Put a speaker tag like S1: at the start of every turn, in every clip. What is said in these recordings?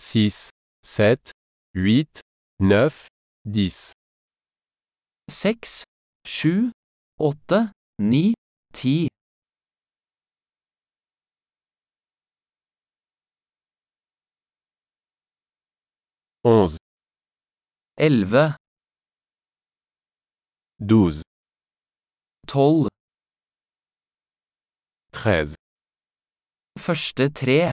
S1: 6, 7, 8, 9, 10,
S2: 6, 7, 8, 9, 10,
S1: 11,
S2: 11,
S1: 12,
S2: 12,
S1: 13,
S2: første tre,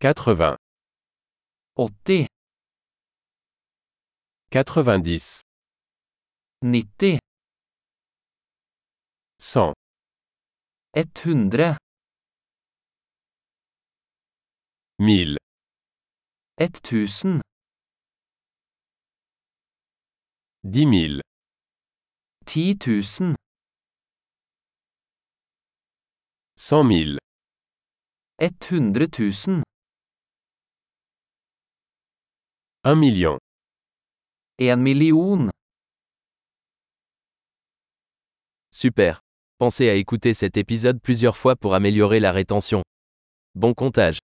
S1: 80,
S2: 80,
S1: 90,
S2: 90,
S1: 100,
S2: 100,
S1: 1000,
S2: 1000,
S1: 10 000,
S2: 10 000,
S1: 100 000,
S2: 100 000,
S1: 1 million.
S2: 1 million.
S3: Super. Pensez à écouter cet épisode plusieurs fois pour améliorer la rétention. Bon comptage.